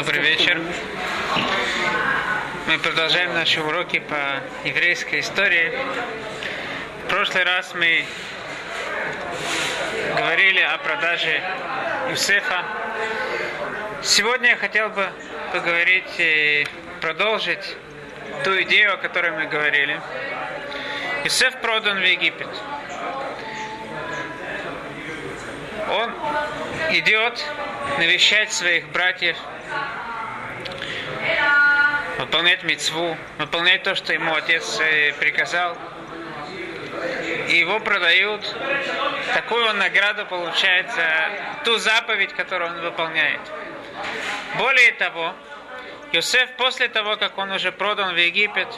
Добрый вечер. Мы продолжаем наши уроки по еврейской истории. В прошлый раз мы говорили о продаже Юсефа. Сегодня я хотел бы поговорить и продолжить ту идею, о которой мы говорили. Юсеф продан в Египет. Он идет навещать своих братьев, выполнять мецву, выполнять то, что ему отец э, приказал. И его продают. Такую он награду получает за ту заповедь, которую он выполняет. Более того, Йосеф после того, как он уже продан в Египет,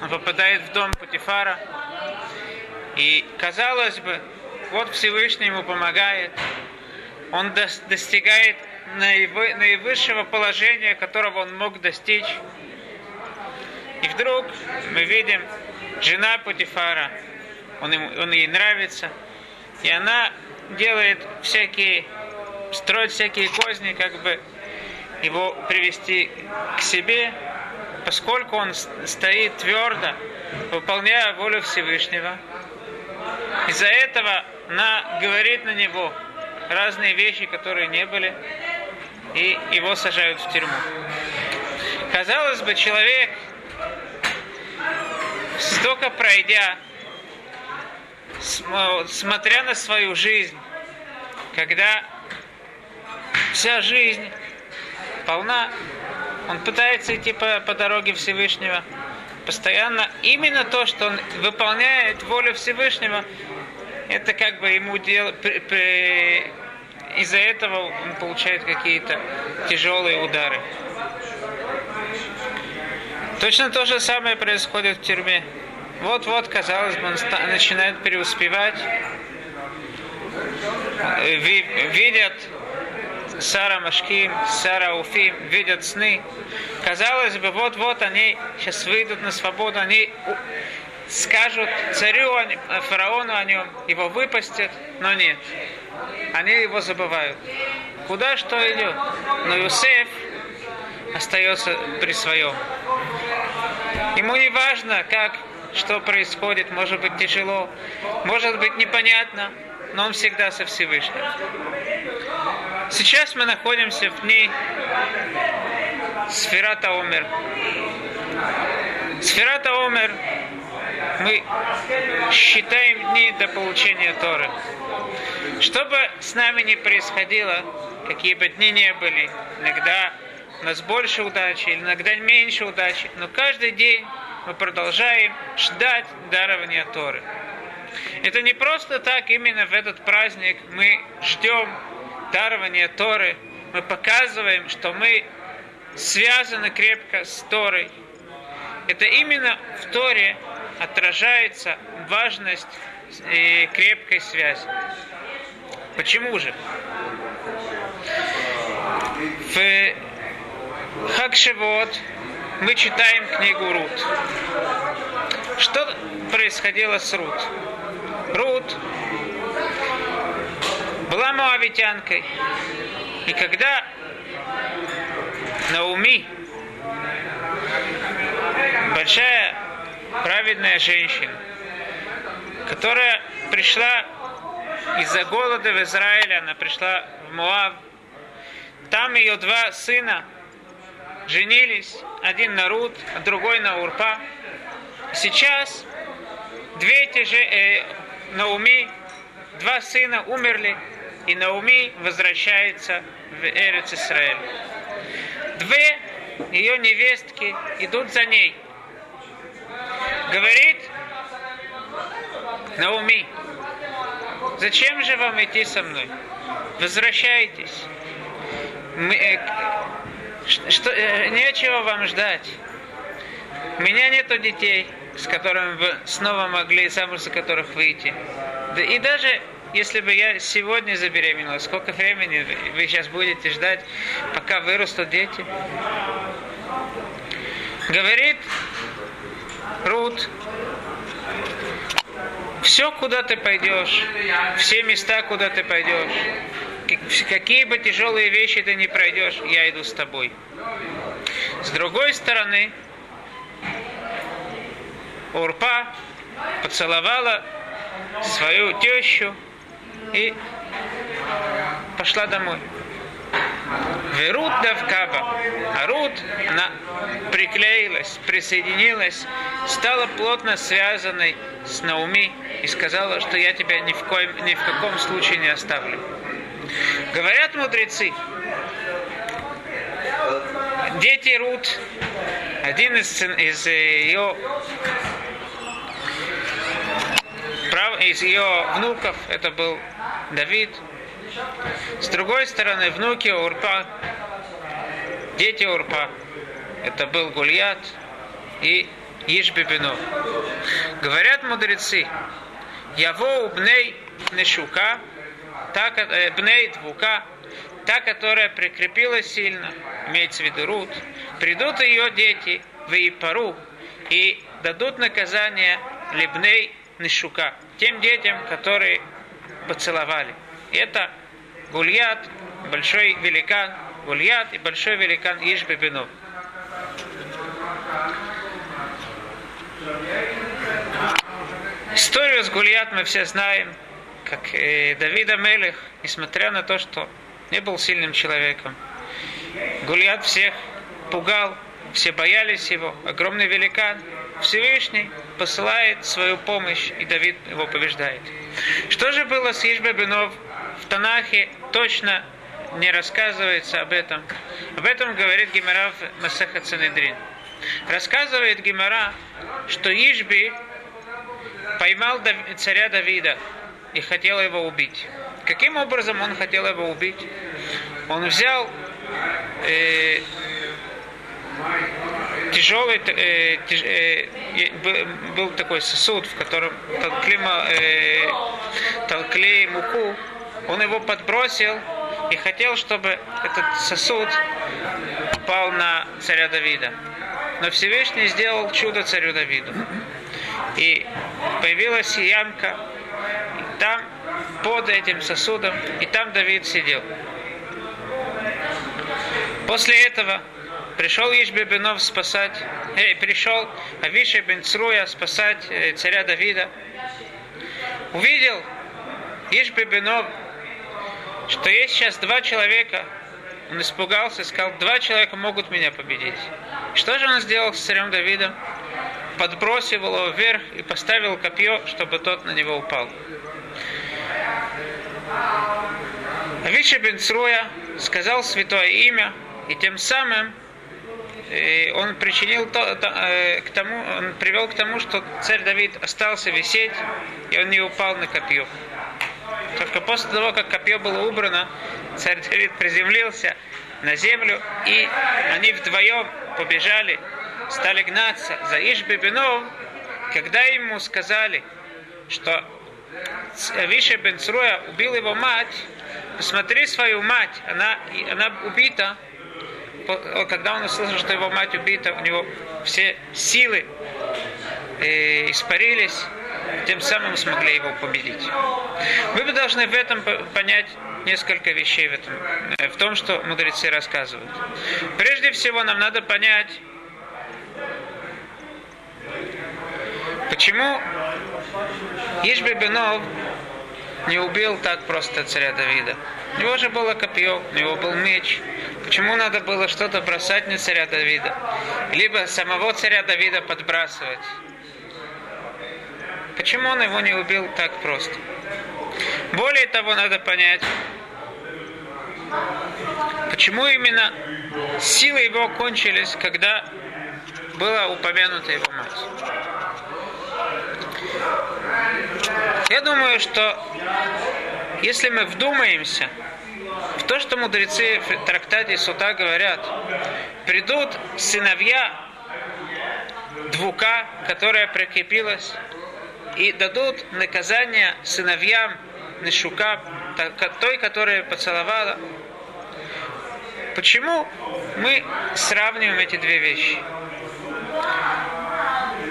он попадает в дом Путифара. И казалось бы, вот Всевышний ему помогает, он достигает наивысшего положения, которого он мог достичь. И вдруг мы видим, жена Путифара, он, ему, он ей нравится, и она делает всякие, строит всякие козни, как бы его привести к себе, поскольку он стоит твердо, выполняя волю Всевышнего. Из-за этого она говорит на него – разные вещи, которые не были, и его сажают в тюрьму. Казалось бы, человек, столько пройдя, смотря на свою жизнь, когда вся жизнь полна, он пытается идти по, по дороге Всевышнего, постоянно именно то, что он выполняет волю Всевышнего, это как бы ему дел... из-за этого он получает какие-то тяжелые удары. Точно то же самое происходит в тюрьме. Вот-вот, казалось бы, он начинает преуспевать. Видят Сара Машким, Сара Уфим, видят сны. Казалось бы, вот-вот они сейчас выйдут на свободу, они скажут царю, фараону о нем, его выпустят, но нет. Они его забывают. Куда что идет? Но Юсеф остается при своем. Ему не важно, как, что происходит, может быть тяжело, может быть непонятно, но он всегда со Всевышним. Сейчас мы находимся в дни Сферата Омер. Сферата Омер мы считаем дни до получения Торы. Что бы с нами ни происходило, какие бы дни не были, иногда у нас больше удачи, иногда меньше удачи, но каждый день мы продолжаем ждать дарования Торы. Это не просто так, именно в этот праздник мы ждем дарования Торы, мы показываем, что мы связаны крепко с Торой. Это именно в Торе отражается важность и крепкой связи. Почему же? В Хакшевод мы читаем книгу Рут. Что происходило с Рут? Рут была моавитянкой. И когда Науми, большая праведная женщина, которая пришла из-за голода в Израиле, она пришла в Муав. Там ее два сына женились, один на Рут, а другой на Урпа. Сейчас две эти же э, Науми, два сына умерли, и Науми возвращается в Эрец Израиль. Две ее невестки идут за ней – говорит Науми, зачем же вам идти со мной? Возвращайтесь. Мы, э, что, э, нечего вам ждать. У меня нету детей, с которыми вы снова могли, замуж за которых выйти. Да и даже если бы я сегодня забеременела, сколько времени вы сейчас будете ждать, пока вырастут дети? Говорит Рут, все, куда ты пойдешь, все места, куда ты пойдешь, какие бы тяжелые вещи ты не пройдешь, я иду с тобой. С другой стороны, Урпа поцеловала свою тещу и пошла домой. Верут Давкаба. А Рут, она приклеилась, присоединилась, стала плотно связанной с Науми и сказала, что я тебя ни в, коем, ни в каком случае не оставлю. Говорят мудрецы, дети Рут, один из, из ее из ее внуков, это был Давид, с другой стороны, внуки Урпа, дети Урпа, это был Гульят и Ишбибину. Говорят мудрецы, Яво бней Нешука, та, э, бней Двука, та, которая прикрепилась сильно, имеется в виду Рут, придут ее дети в Ипару и дадут наказание Лебней Нешука, тем детям, которые поцеловали. Это Гульят, большой великан Гульят и большой великан Ишбебину. Историю с Гульят мы все знаем, как э, Давида Мелех, несмотря на то, что не был сильным человеком, Гульят всех пугал, все боялись его, огромный великан, Всевышний посылает свою помощь, и Давид его побеждает. Что же было с Ишбебинов в Танахе точно не рассказывается об этом. Об этом говорит Гимара в Масаха Цанедрин. Рассказывает Гимара, что Ишби поймал царя Давида и хотел его убить. Каким образом он хотел его убить? Он взял э, тяжелый, э, тяж, э, был такой сосуд, в котором толкли, э, толкли муку, он его подбросил и хотел, чтобы этот сосуд упал на царя Давида. Но Всевышний сделал чудо царю Давиду. И появилась ямка, там под этим сосудом, и там Давид сидел. После этого пришел Ишбебенов спасать, э, пришел Авиши бен Цруя спасать э, царя Давида. Увидел Ишбебенов что есть сейчас два человека, он испугался сказал, два человека могут меня победить. Что же он сделал с царем Давидом? Подбросил его вверх и поставил копье, чтобы тот на него упал. Авича бен Цруя сказал святое имя, и тем самым э, он причинил то, то, э, к тому, он привел к тому, что царь Давид остался висеть, и он не упал на копье. Только после того, как копье было убрано, царь Давид приземлился на землю, и они вдвоем побежали, стали гнаться за Ишбебином, когда ему сказали, что Виша бен Цруя убил его мать, посмотри свою мать, она, она убита, когда он услышал, что его мать убита, у него все силы э, испарились, тем самым смогли его победить. Мы бы должны в этом понять несколько вещей в, этом, э, в том, что мудрецы рассказывают. Прежде всего, нам надо понять, почему Ишбебенов не убил так просто царя Давида. У него же было копье, у него был меч. Почему надо было что-то бросать на царя Давида? Либо самого царя Давида подбрасывать? Почему он его не убил так просто? Более того, надо понять, почему именно силы его кончились, когда была упомянута его мать. Я думаю, что если мы вдумаемся в то, что мудрецы в трактате Сута говорят, придут сыновья двука, которая прикрепилась и дадут наказание сыновьям Нешука, той, которая поцеловала. Почему мы сравниваем эти две вещи?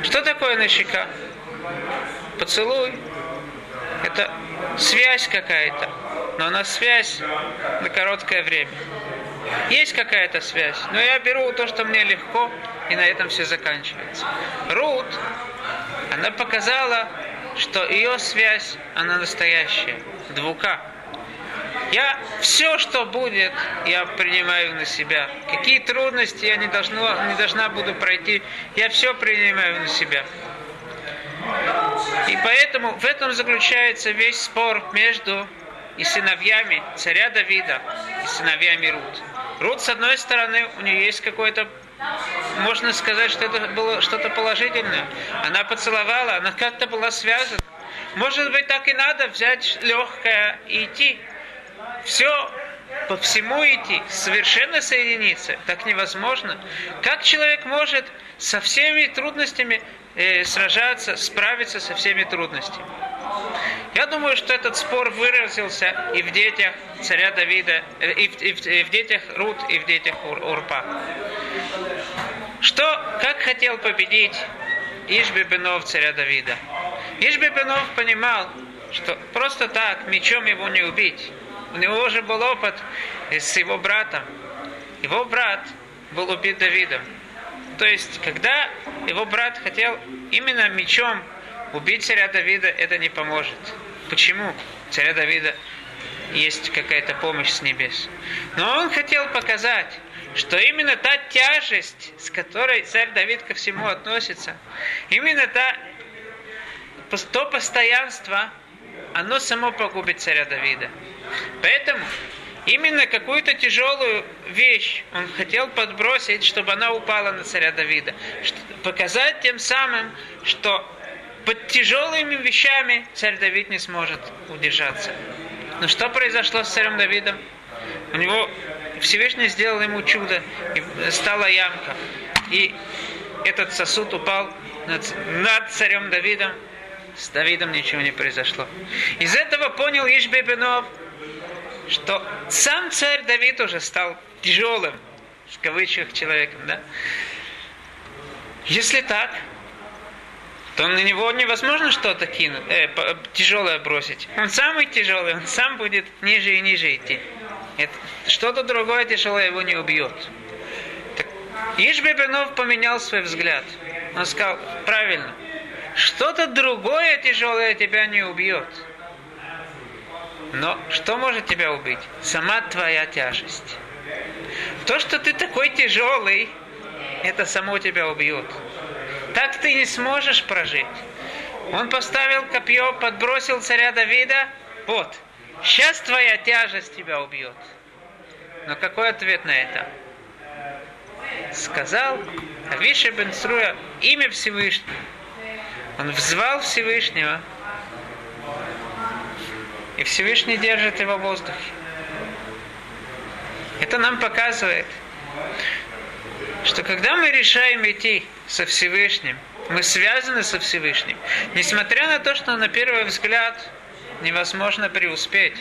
Что такое Нешика? Поцелуй. Это связь какая-то. но на связь на короткое время. Есть какая-то связь, но я беру то, что мне легко, и на этом все заканчивается. Рут, она показала, что ее связь, она настоящая, двука. Я все, что будет, я принимаю на себя. Какие трудности я не, должна, не должна буду пройти, я все принимаю на себя. И поэтому в этом заключается весь спор между и сыновьями царя Давида и сыновьями Рут. Рут, с одной стороны, у нее есть какой-то можно сказать, что это было что-то положительное. Она поцеловала, она как-то была связана. Может быть, так и надо взять легкое и идти. Все по всему идти, совершенно соединиться, так невозможно. Как человек может со всеми трудностями э, сражаться, справиться со всеми трудностями? Я думаю, что этот спор выразился и в детях царя Давида, э, и в, и в, и в детях Рут, и в детях Ур, Урпа. Что, как хотел победить Ишбебенов царя Давида? Ишбебенов понимал, что просто так мечом его не убить. У него уже был опыт с его братом. Его брат был убит Давидом. То есть, когда его брат хотел именно мечом убить царя Давида, это не поможет. Почему? Царя Давида есть какая-то помощь с небес. Но он хотел показать, что именно та тяжесть, с которой царь Давид ко всему относится, именно та, то постоянство, оно само погубит царя Давида. Поэтому именно какую-то тяжелую вещь он хотел подбросить, чтобы она упала на царя Давида. Показать тем самым, что под тяжелыми вещами царь Давид не сможет удержаться. Но что произошло с царем Давидом? У него Всевышний сделал ему чудо, и стала ямка. И этот сосуд упал над, над царем Давидом. С Давидом ничего не произошло. Из этого понял Ишбебенов, что сам царь Давид уже стал тяжелым, в кавычках, человеком. Да? Если так, то на него невозможно что-то кинуть, э, тяжелое бросить. Он самый тяжелый, он сам будет ниже и ниже идти. что-то другое тяжелое его не убьет. Так, Ишбебенов поменял свой взгляд. Он сказал, правильно, что-то другое тяжелое тебя не убьет. Но что может тебя убить? Сама твоя тяжесть. То, что ты такой тяжелый, это само тебя убьет. Так ты не сможешь прожить. Он поставил копье, подбросил царя Давида. Вот, сейчас твоя тяжесть тебя убьет. Но какой ответ на это? Сказал Авиша бен имя Всевышнего. Он взвал Всевышнего, и Всевышний держит его в воздухе. Это нам показывает, что когда мы решаем идти со Всевышним, мы связаны со Всевышним, несмотря на то, что на первый взгляд невозможно преуспеть.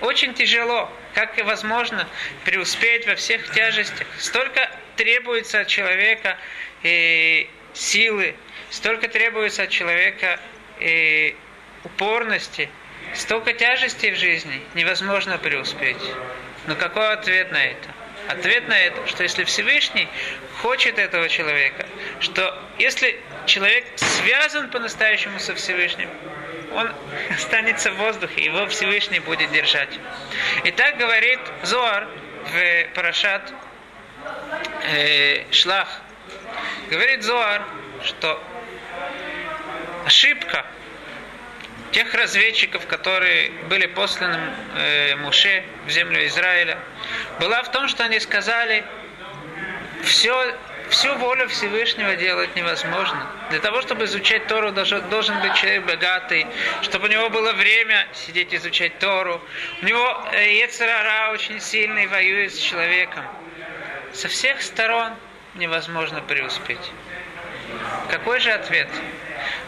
Очень тяжело, как и возможно преуспеть во всех тяжестях. Столько требуется от человека и силы, столько требуется от человека и упорности, столько тяжестей в жизни, невозможно преуспеть. Но какой ответ на это? Ответ на это, что если Всевышний хочет этого человека, что если человек связан по-настоящему со Всевышним, он останется в воздухе, его Всевышний будет держать. И так говорит Зоар в Парашат э, Шлах. Говорит Зоар, что ошибка тех разведчиков, которые были посланы э, Муше в землю Израиля, была в том, что они сказали, все, всю волю Всевышнего делать невозможно. Для того, чтобы изучать Тору, должен, должен быть человек богатый, чтобы у него было время сидеть изучать Тору. У него э, Ецерара очень сильный, воюет с человеком. Со всех сторон невозможно преуспеть. Какой же ответ?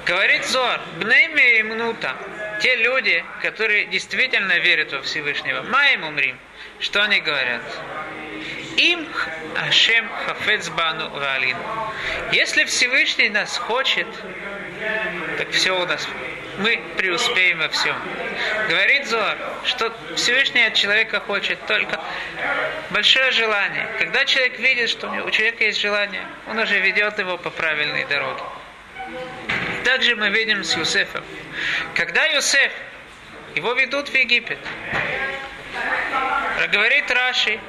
Говорит Зор, бнейме и мнута, те люди, которые действительно верят во Всевышнего, маем умрим, что они говорят? Им Ашем хафец бану валин. Если Всевышний нас хочет, так все у нас мы преуспеем во всем. Говорит Зоар, что Всевышний от человека хочет только большое желание. Когда человек видит, что у человека есть желание, он уже ведет его по правильной дороге. Также мы видим с Юсефом. Когда Юсеф, его ведут в Египет, говорит Раши,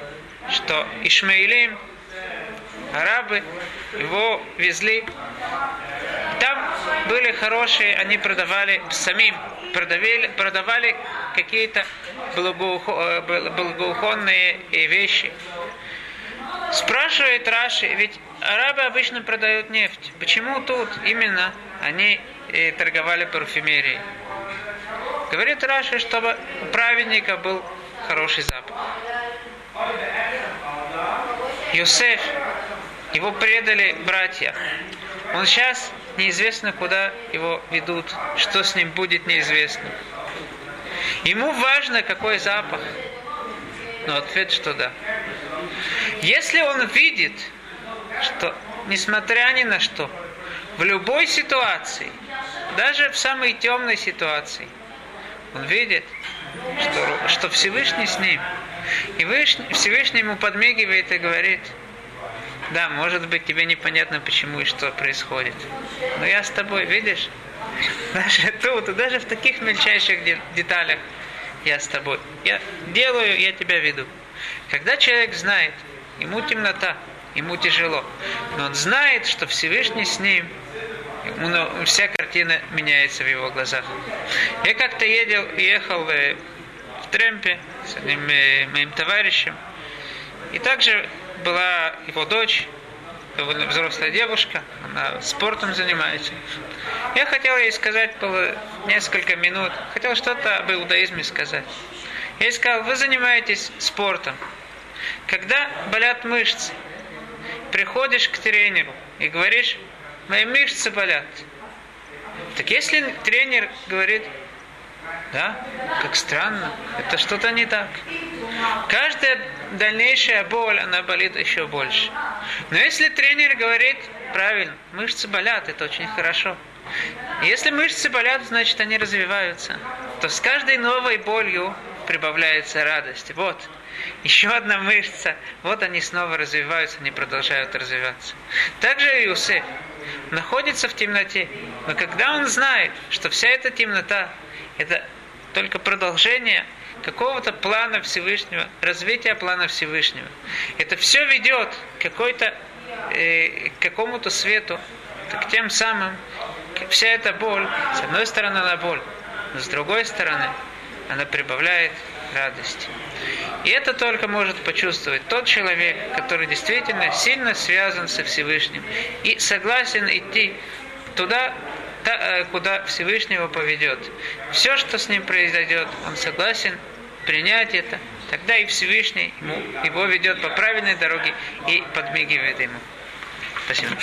что Ишмаилим, арабы, его везли. Там были хорошие, они продавали самим, продавали, продавали какие-то благоухонные вещи. Спрашивает Раши, ведь арабы обычно продают нефть. Почему тут именно они торговали парфюмерией? Говорит Раши, чтобы у праведника был хороший запах. Юсеф, его предали братья. Он сейчас неизвестно, куда его ведут, что с ним будет неизвестно. Ему важно, какой запах. Но ответ, что да. Если он видит, что несмотря ни на что, в любой ситуации, даже в самой темной ситуации, он видит, что, что Всевышний с ним. И Всевышний ему подмигивает и говорит, да, может быть, тебе непонятно, почему и что происходит. Но я с тобой, видишь? Даже тут, даже в таких мельчайших деталях я с тобой. Я делаю, я тебя веду. Когда человек знает, ему темнота, ему тяжело, но он знает, что Всевышний с ним, вся картина меняется в его глазах. Я как-то едел, ехал э, в Тремпе с одним э, моим товарищем, и также была его дочь, довольно взрослая девушка, она спортом занимается. Я хотел ей сказать было несколько минут, хотел что-то об иудаизме сказать. Я ей сказал, вы занимаетесь спортом. Когда болят мышцы, приходишь к тренеру и говоришь, мои мышцы болят. Так если тренер говорит, да, как странно, это что-то не так. Каждая дальнейшая боль, она болит еще больше. Но если тренер говорит, правильно, мышцы болят, это очень хорошо. Если мышцы болят, значит они развиваются. То с каждой новой болью прибавляется радость. Вот, еще одна мышца. Вот они снова развиваются, они продолжают развиваться. Также Иосиф находится в темноте. Но когда он знает, что вся эта темнота, это только продолжение какого-то плана Всевышнего, развития плана Всевышнего. Это все ведет к какой-то, э, к какому-то свету, так тем самым вся эта боль, с одной стороны она боль, но с другой стороны она прибавляет радости. И это только может почувствовать тот человек, который действительно сильно связан со Всевышним и согласен идти туда, Э, куда Всевышнего поведет. Все, что с ним произойдет, он согласен принять это, тогда и Всевышний ему, его ведет по правильной дороге и подмигивает ему. Спасибо.